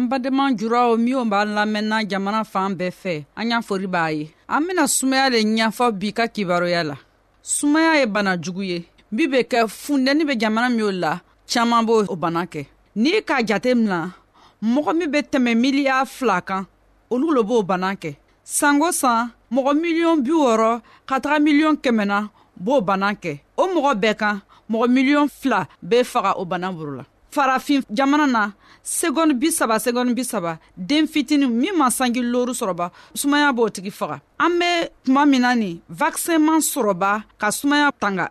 an badenma juraw minw b'a lamɛnna jamana fan bɛɛ fɛ an y'a fori b'a ye an bena sumaya le ɲafɔ bi ka kibaruya la sumaya ye bana jugu ye bi be kɛ fundɛni be jamana minw la caaman b'o o bana kɛ n'i k'a jate mina mɔgɔ min be tɛmɛ miliya fila kan olu lo b'o bana kɛ sanko san mɔgɔ miliyɔn bi wɔɔrɔ ka taga miliyɔn kɛmɛna b'o bana kɛ o mɔgɔ bɛɛ kan mɔgɔ miliyɔn fila bɛ faga o bana buru la farafin jamana na segɔni bi saba segɔni bi saba den fitini min ma sanji loru sɔrɔba sumaya b'o tigi faga an bɛ tuma min na nin vakisinman sɔrɔba ka sumaya tanga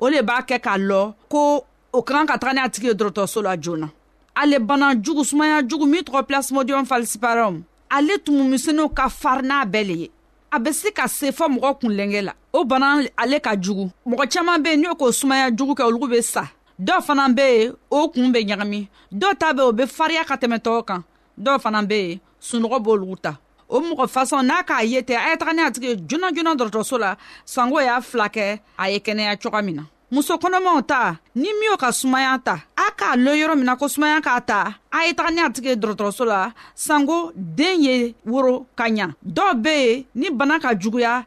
o le b'a kɛ k'a lɔ ko o ka kan ka taga n'a tigi ye dɔrɔtɔrɔso la joona ale bana jugu sumaya jugu min tɔgɔ plasmodium falciparum ale tumumisɛnninw ka farin n'a bɛɛ le ye a bɛ se ka se fɔ mɔgɔ kunlɛnkɛ la o bana ale ka jugu mɔgɔ caman bɛ yen n'o k'o sumaya jugu kɛ olu bɛ sa dɔw fana bɛ yen o kun bɛ ɲagami dɔw ta bɛ o bɛ fariya ka tɛmɛ tɔw kan dɔw fana bɛ yen sunɔgɔ b'olu ta o mɔgɔ fasɔn n'a k'a ye tɛ a ye taga ni a tigi joona joona dɔgɔtɔrɔso la sanko y'a fila kɛ a ye kɛnɛya cogoya min na muso kɔnɔmaw ta ni min ka sumaya ta a k'a lɔ yɔrɔ min na ko sumaya k'a ta a ye taga ni a tigi dɔgɔtɔrɔso la sanko den ye woro ka ɲa dɔw be yen ni bana ka juguya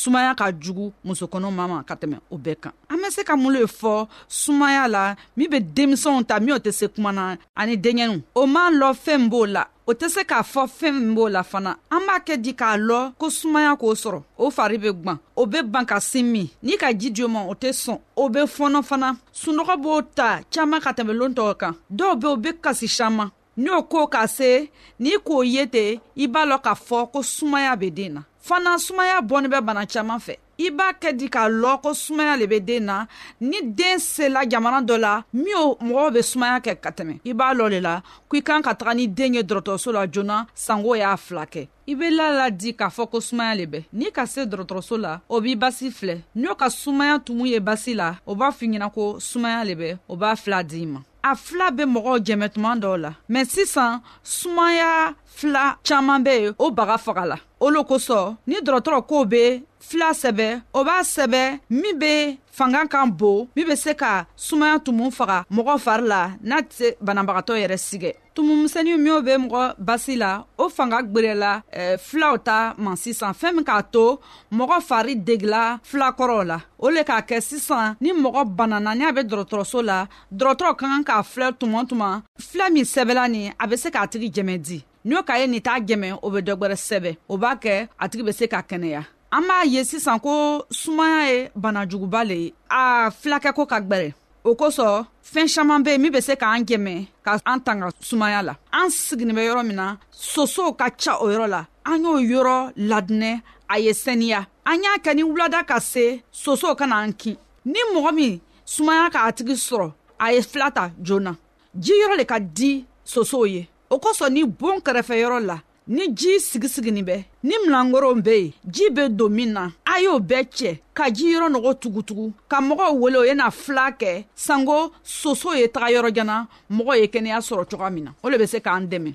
sumaya ka jugu musokɔnɔ ma ma ka tɛmɛ o bɛɛ kan an bɛ se ka mun le fɔ sumaya la min bɛ denmisɛnw ta min o tɛ se kuma na ani denkɛnu o man lɔ fɛn b'o la o tɛ se k'a fɔ fɛn min b'o la fana an b'a kɛ di k'a lɔ ko sumaya k'o sɔrɔ o fari bɛ gwan o bɛ ban ka sin min ni ka ji di o ma o tɛ sɔn o bɛ fɔnɔ fana sunɔgɔ b'o ta caman ka tɛmɛ lon tɔw kan dɔw bɛ o bɛ kasi caman n'o ko ka se n'i k'o ye ten i b'a lɔ k'a fɔ ko sumaya bɛ den na fana sumaya bɔnni bɛ bana caman fɛ i b'a kɛ di k'a lɔ ko sumaya le bɛ den na ni den sela jamana dɔ la min o mɔgɔw bɛ sumaya kɛ ka tɛmɛ i b'a lɔ le la ko i kan ka taga ni den ye dɔrɔtɔrɔso la joona sango y'a fila kɛ i bɛ la la di k'a fɔ ko sumaya le bɛ n'i ka se dɔrɔtɔrɔso la o b'i basi filɛ n'o ka sumaya tumu ye basi la o b'a fɔ i ɲɛna ko sumaya le bɛ o b'a fila d'i ma a fila bɛ mɔgɔw jɛmɛ tuma dɔw la mɛ sisan sumaya fila caaman be yen o baga faga la o lo kosɔn ni dɔrɔtɔrɔ kow be fila sɛbɛ o b'a sɛbɛ min be fanga kan bon min be se ka sumaya tumu faga mɔgɔ fari la n'a tɛ banabagatɔ yɛrɛ sigɛ tumumisɛnnin minw bɛ mɔgɔ basi la o fanga gwerela eh, filaw ta ma sisan fɛɛn min k'a to mɔgɔ fari degila fila kɔrɔw la o le k'a kɛ sisan ni mɔgɔ banana ni a bɛ dɔgɔtɔrɔso la dɔgɔtɔrɔ ka kan k'a filɛ tuma tuma filɛ min sɛbɛla nin a bɛ se k'a tigi jɛmɛ di n'o ka ye nin t'a jɛmɛ o bɛ dɔ gwɛrɛ sɛbɛ o b'a kɛ a tigi bɛ se ka kɛnɛya an b'a ye sisan ko sumaya ye bana juguba le ye a filakɛ ko ka gwɛrɛ o kosɔn fɛɛn saman be min be se k'an jɛmɛ ka an tanga sumaya la an siginin bɛ yɔrɔ min na sosow ka ca o yɔrɔ la an y'o yɔrɔ ladinɛ a ye sɛniya an y'a kɛ ni wulada ka se sosow ka na an kin ni mɔgɔ min sumaya k'a tigi sɔrɔ a ye fila ta joona ji yɔrɔ le ka di sosow ye o kosɔn ni bon kɛrɛfɛ yɔrɔ la ni ji sigisigini bɛ ni milangoronw be yen ji be don min na a y'o bɛɛ cɛ ka ji yɔrɔ nɔgɔ tugutugu ka mɔgɔw wele o ye na fila kɛ sanko soso ye taga yɔrɔ jana mɔgɔ ye kɛnɛya sɔrɔ cogoya min na o le be se k'an dɛmɛ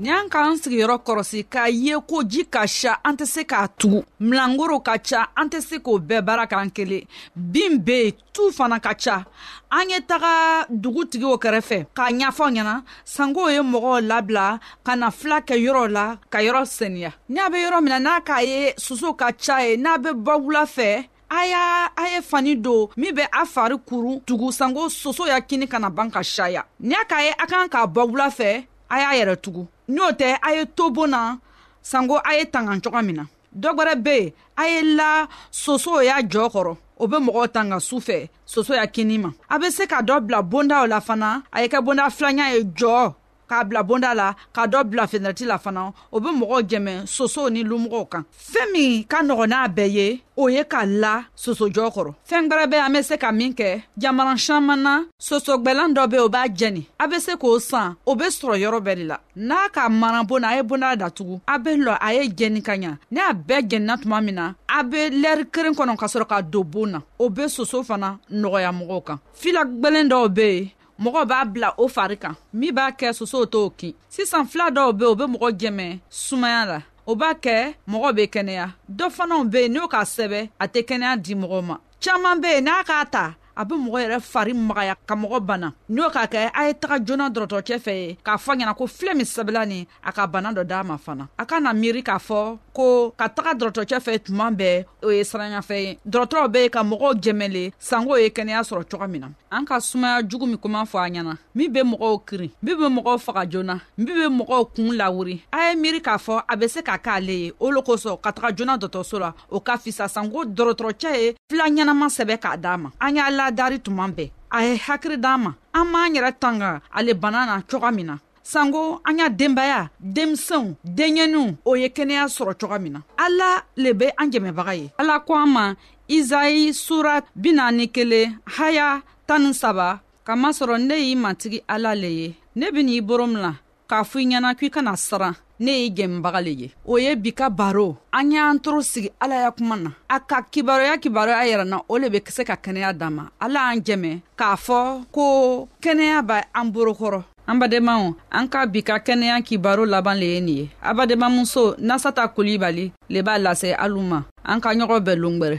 N y'an k'an sigiyɔrɔ kɔrɔsi k'a ye ko ji ka siya an tɛ se k'a tugu milangoro ka ca an tɛ se k'o bɛɛ baara k'an kelen bin be yen tu fana ka ca an ye taga dugutigiw kɛrɛfɛ k'a ɲafɔ ɲɛna sanko ye mɔgɔw labila ka na fila kɛ yɔrɔ la ka yɔrɔ seniya n'a be yɔrɔ min na n'a k'a ye soso ka ca ye n'a be bɔ wula fɛ a y'a a ye fani don min bɛ a fari kurun tugu sanko soso ya kini kana ban ka saya ni a k'a ye a kan k'a bɔ wula fɛ a y'a yɛrɛ tugu n'o tɛ a ye to bon na sanko a ye tangan cogoya min na dɔ gwɛrɛ be yen a ye la soso y'a jɔɔ kɔrɔ o be mɔgɔw tanga su fɛ soso ya kini ma a be se ka dɔ bila bondaw la fana a ye kɛ bonda filanya ye jɔɔ k'a bila bonda la ka dɔ bila fenɛrɛti la fana o be mɔgɔ jɛmɛ sosow ni lumɔgɔw kan fɛɛn min ka nɔgɔn n'a bɛɛ ye o ye ka la sosojɔ kɔrɔ fɛɛn gwɛrɛ bɛ an be se ka min kɛ jamana saman na sosogwɛlan dɔ be o b'a jɛni a be se k'o san o be sɔrɔ yɔrɔ bɛɛ de la n'a ka maran bon na a ye bonda datugu a be lɔ a ye jɛni ka ɲa ni a bɛɛ jɛnina tuma min na a be lɛri keren kɔnɔ ka sɔrɔ ka don bon na o be soso fana nɔgɔya mɔgɔw kan fila gwɛlɛn dɔw be yen mɔgɔ b'a bila o fari kan min b'a kɛ sosow t'o kin sisan fila dɔw be o be mɔgɔ jɛmɛ sumaya la o b'a kɛ mɔgɔ be kɛnɛya dɔ fanaw be yen n'o k'a sɛbɛ a tɛ kɛnɛya di mɔgɔ ma caaman be yen n'a k'a ta a bɛ mɔgɔ yɛrɛ fari magaya ka mɔgɔ bana n'o k'a kɛ a ye taga joona dɔrɔtɔcɛ fɛ ye k'a fɔ ɲɛna ko filɛ min sɛbɛla nin a ka bana dɔ d'a ma fana a ka na miiri k'a fɔ ko ka taga dɔrɔtɔcɛ fɛ tuma bɛɛ o ye siranyafɛ ye dɔrɔtɔrɔw bɛ ka mɔgɔw jɛmɛle sanko ye kɛnɛya sɔrɔ cogo min na an ka sumaya jugu min kuma fɔ a ɲɛna min be mɔgɔw kirin min be mɔgɔw faga joona min be mɔgɔw kuun lawuri a ye miiri k'a fɔ a be se ka k'ale ye o lo kosɔn ka taga joona dɔtɔrɔso la o ka fisa sanko dɔrɔtɔrɔcɛ ye fila ɲɛnama sɛbɛ k'a daa ma an y'a ladari tuma bɛɛ a ye hakiri d'an ma an b'an yɛrɛ tanga ale bana na coga min na sanko an y'a denbaya denmisɛnw denɲɛninw o ye kɛnɛya sɔrɔ coga min na ala le be an jɛmɛbaga ye ala ko an ma izayi sura binaani kelen haya tan ni saba kamasɔrɔ ne y'i matigi ala le ye ne bɛ n'i boro min la k'a fɔ i ɲɛna k'i kana siran ne ye jɛmɛbaga le ye o ye bi ka baro an y'an toro sigi ala ya kuma na a ka kibaruya kibaruya yɛrɛ na o le be se ka kɛnɛya dan ma ala y'an jɛmɛ k'a fɔ ko kɛnɛya b'a an borokɔrɔ an badenmaw an ka bi ka kɛnɛya kibaro laban le ye nin ye a badenmamuso nasata kulibali le b'a lase alu ma an ka ɲɔgɔn bɛɛ longwɛrɛ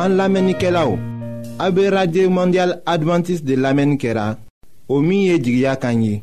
an lamɛnnikɛlaw a be radio mondial advantiste de lamɛnni kɛra o min ye jigiya kan ye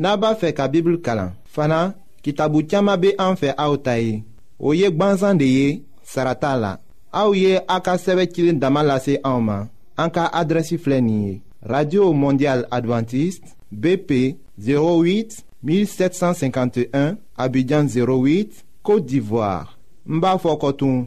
n'a b'a fɛ ka bibulu kalan fana kitabu caman bɛ an fɛ aw ta ye o ye gwansan de ye sara t'a la aw ye a ka sɛbɛn cilen dama lase anw ma an ka adrɛsi filɛ nin ye radio mondial adventiste bp 08 1751 abidjan 08 côte d'ivoire n b'a fɔ kɔtun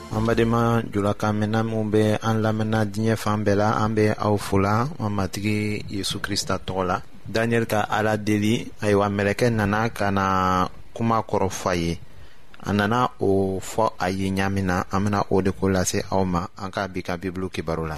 an badenma julakan mɛnna minw bɛ an lamɛnna diɲɛ fan bɛɛ la an bɛ aw fola an matigi yesu krista tɔgɔ la daniyɛli ka ala deli ayiwa mɛlɛkɛ nana ka na kuma kɔrɔ fa ye a nana o fɔ a ye ɲaamin na an bena o de ko lase aw ma an k'a bi ka bibulu kibaru la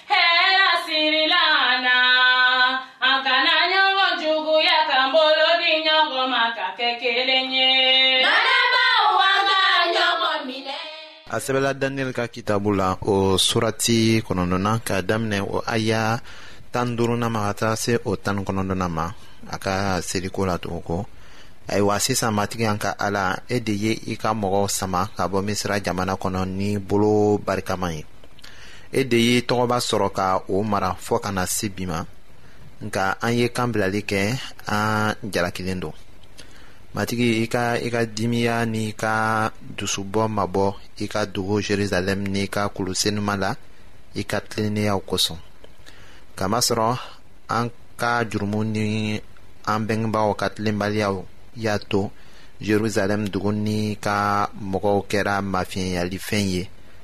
a sɛbɛla daniyɛli ka kitabu la o surati kɔnɔdɔnna ka daminɛ o aya tan duruna ma ka taa se o tan kɔnɔdɔnna ma a ka seliko la togo ko ayiwa sisan matigi an ka ala e de ye i ka mɔgɔw sama ka bɔ misira jamana kɔnɔ ni bolo barikaman ye e de ye tɔgɔba sɔrɔ ka o mara fɔɔ ka na se bi ma nka an ye kan bilali kɛ an jalakilen don matigi i ka i ka dimiya ni i ka dusubɔ mabɔ i ka dogo jerusalɛm ni i ka kulu senuma la i ka tilenneyaw kosɔn kamasɔrɔ an ka jurumu ni an bɛngebaaw ka tilenbaliyaw y'a to jerusalɛm dugu ni ka mɔgɔw kɛra mafiɲɛyalifɛn ye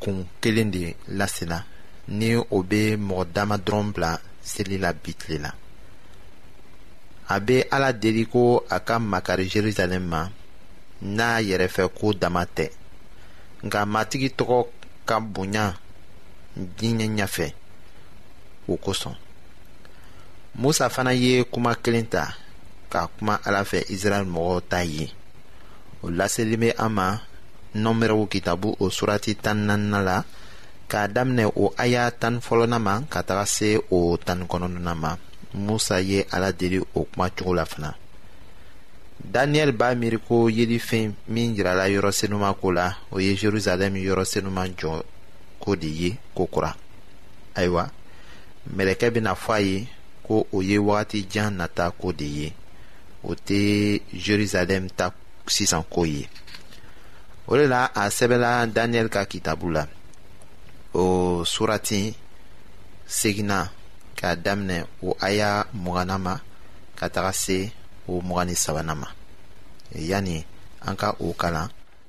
kun kelen de lasela ni o bɛ mɔgɔ dama dɔrɔn bila seli la bi tile la a bɛ ala deli ko a ka makari jerusalem ma n'a yɛrɛfɛ ko dama tɛ nka matigi tɔgɔ ka bonya diɲɛ ɲɛfɛ o kosɔn musa fana ye kuma kelen ta ka kuma ala fɛ israɛl mɔgɔw ta ye o laseli bɛ an ma nɔnbɛrɛw kitabu o surati tan naanina la k'a daminɛ o aya tan fɔlɔna ma ka taga se o tan kɔnɔnna ma musa ye ala deli o kuma cogo la fana daniyɛli b'a miiri ko yelifɛn min jirala yɔrɔ senuma ko la o ye jerusalɛm yɔrɔ senuma jɔ ko de ye ko kura ayiwa mɛlɛkɛ bɛna fɔ a ye ko o ye wagati jan nata ko de ye o tɛ jerusalɛm ta sisan ko ye o de la a sɛbɛla daniyɛli ka kitabu la o surati seginna k'a daminɛ o aya mugana ma ka taga se o mugani sabana ma yanni an ka o kalan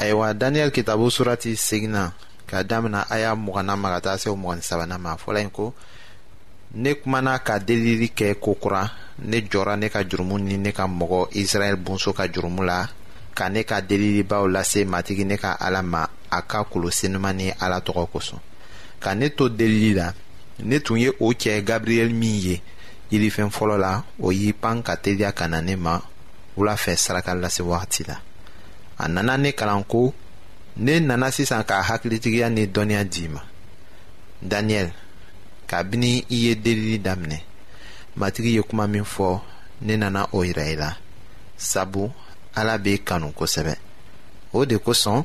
ayiwa daniyɛli kitabu surati seginna ka damina a y'a mugana ma ka taa se o mugani sabana ma fɔla in ko ne kumana ka delili kɛ ko kura ne jɔra ne ka jurumu ni ne ka mɔgɔ israɛl bonso ka jurumu la ka ne ka delilibaw lase matigi ne ka ala ma a ka kolo senuma ni ala tɔgɔ kosɔn ka ne to delili la ne tun ye o cɛ gabriyɛli min ye yelifɛn fɔlɔ la o y'i pan ka teliya ka na ne ma wula fɛ saraka lase wagati la a nana ne kalan ko ne nana sisan ka hakilitigiya ni dɔnniya d'i ma daniyɛl kabini i ye delili daminɛ matigi ye kuma min fɔ ne nana o yira i la sabu ala b'i kanu kosɛbɛ o de kosɔn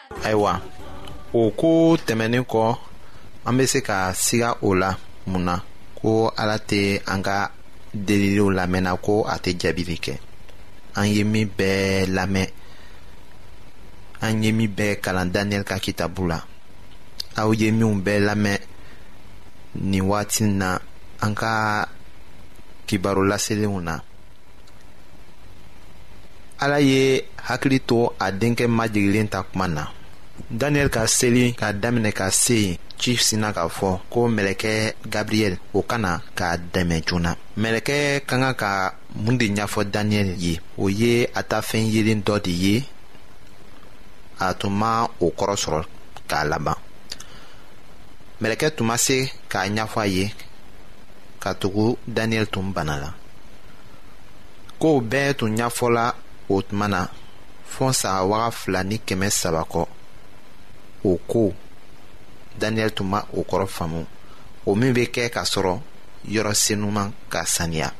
ayiwa o ko tɛmɛnen kɔ an bɛ se ka siga o la mun na ko ala tɛ an ka deliliw lamɛnna ko a tɛ jaabili kɛ an ye min bɛɛ lamɛn an ye min bɛɛ kalan daniyɛli ka kitabu la aw ye minnu bɛɛ lamɛn nin waati in na an ka kibaru laselenw na ala ye hakili to a denkɛ majigilen ta kuma na daniyɛli ka seli k'a daminɛ ka se yen ci sinna k'a fɔ ko mɛlɛkɛ gabriyɛli o ka na k'a dɛmɛ joona mɛlɛkɛ ka kan ka mun de ɲɛfɔ daniyɛli ye o ye a ta fɛn yelen dɔ de ye a tun ma o kɔrɔ sɔrɔ k'a laban mɛlɛkɛ tun ma se k'a ɲɛfɔ a ye ka tugu daniyɛli tun bana la kow bɛɛ tun ɲɛfɔla o tuma na fɔ saga waga fila ni kɛmɛ saba kɔ o ko daniyɛli tun ma o kɔrɔ faamu o min bɛ kɛ ka sɔrɔ yɔrɔ senuman ka saniya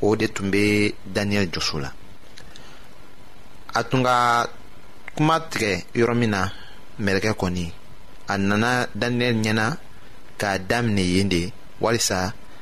o de tun bɛ daniyɛli dusu la a tun ka kuma tigɛ yɔrɔ min na mɛlɛkɛ kɔni a nana daniyɛli ɲɛna k'a daminɛ yen de walisa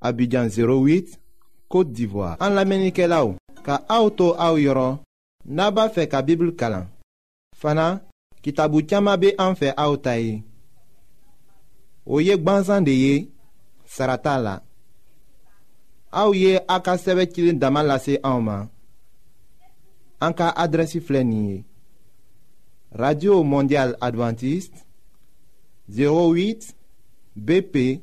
Abidjan 08, Côte d'Ivoire. En l'Amérique là ka auto au yoro, naba fe ka Bible kalan. Fana, kitabu chama be an fe au taye. Oye gbanzan de ye, sarata la. Au ye aka sebe kilin damal lase an ma. An ka adresi flenye. Radio Mondiale Adventiste 08 BP